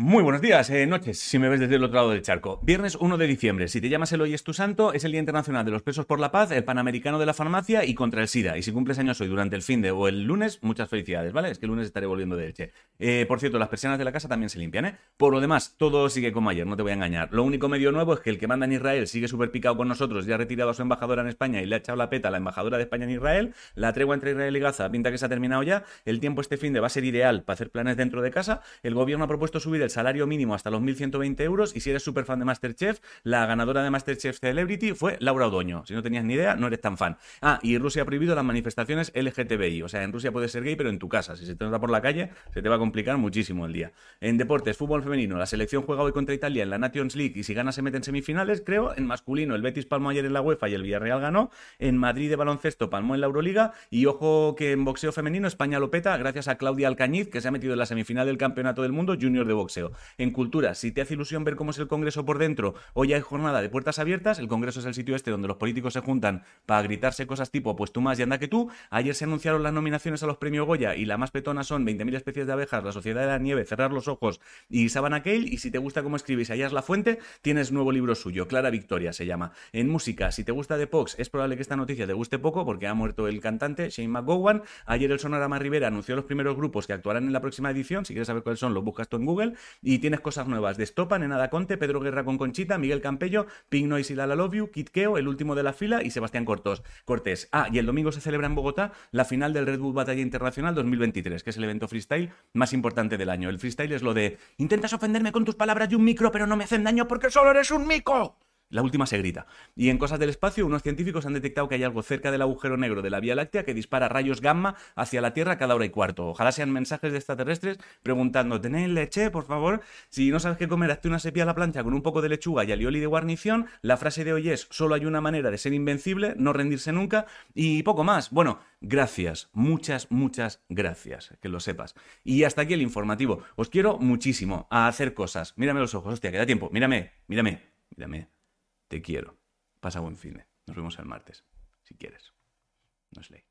Muy buenos días, eh, noches, si me ves desde el otro lado del charco. Viernes 1 de diciembre. Si te llamas Eloy es tu santo, es el Día Internacional de los Presos por la Paz, el Panamericano de la Farmacia y contra el SIDA. Y si cumples años hoy durante el fin de o el lunes, muchas felicidades, ¿vale? Es que el lunes estaré volviendo de Elche. Eh, por cierto, las persianas de la casa también se limpian, ¿eh? Por lo demás, todo sigue como ayer, no te voy a engañar. Lo único medio nuevo es que el que manda en Israel sigue súper picado con nosotros, ya ha retirado a su embajadora en España y le ha echado la peta a la embajadora de España en Israel. La tregua entre Israel y Gaza pinta que se ha terminado ya. El tiempo este fin de va a ser ideal para hacer planes dentro de casa. El gobierno ha propuesto subir el salario mínimo hasta los 1.120 euros. Y si eres súper fan de Masterchef, la ganadora de Masterchef Celebrity fue Laura Odoño. Si no tenías ni idea, no eres tan fan. Ah, y Rusia ha prohibido las manifestaciones LGTBI. O sea, en Rusia puedes ser gay, pero en tu casa. Si se te nota por la calle, se te va a complicar muchísimo el día. En deportes, fútbol femenino, la selección juega hoy contra Italia en la Nations League y si gana se mete en semifinales, creo. En masculino, el Betis palmó ayer en la UEFA y el Villarreal ganó. En Madrid de baloncesto palmó en la Euroliga. Y ojo que en boxeo femenino España lo peta gracias a Claudia Alcañiz, que se ha metido en la semifinal del Campeonato del Mundo Junior de boxeo. En cultura, si te hace ilusión ver cómo es el Congreso por dentro, hoy hay jornada de puertas abiertas. El Congreso es el sitio este donde los políticos se juntan para gritarse cosas tipo, pues tú más y anda que tú. Ayer se anunciaron las nominaciones a los premios Goya y la más petona son 20.000 especies de abejas, La Sociedad de la Nieve, Cerrar los Ojos y Sabana Kale. Y si te gusta cómo escribes y hallas la fuente, tienes nuevo libro suyo, Clara Victoria se llama. En música, si te gusta The Pox, es probable que esta noticia te guste poco porque ha muerto el cantante Shane McGowan. Ayer el Sonorama Rivera anunció los primeros grupos que actuarán en la próxima edición. Si quieres saber cuáles son, los buscas tú en Google. Y tienes cosas nuevas de Stopan, Enada Conte, Pedro Guerra con Conchita, Miguel Campello, Pink Noise y Lala Love You, Kit Keo, el último de la fila y Sebastián Cortos, Cortés. Ah, y el domingo se celebra en Bogotá la final del Red Bull Batalla Internacional 2023, que es el evento freestyle más importante del año. El freestyle es lo de intentas ofenderme con tus palabras y un micro, pero no me hacen daño porque solo eres un mico. La última se grita. Y en cosas del espacio, unos científicos han detectado que hay algo cerca del agujero negro de la Vía Láctea que dispara rayos gamma hacia la Tierra cada hora y cuarto. Ojalá sean mensajes de extraterrestres preguntando, ¿tenéis leche, por favor? Si no sabes qué comer, hazte una sepia a la plancha con un poco de lechuga y alioli de guarnición. La frase de hoy es, solo hay una manera de ser invencible, no rendirse nunca y poco más. Bueno, gracias, muchas, muchas gracias, que lo sepas. Y hasta aquí el informativo. Os quiero muchísimo a hacer cosas. Mírame los ojos, hostia, queda tiempo. Mírame, mírame, mírame. Te quiero. Pasa buen fin. Nos vemos el martes, si quieres. No es ley.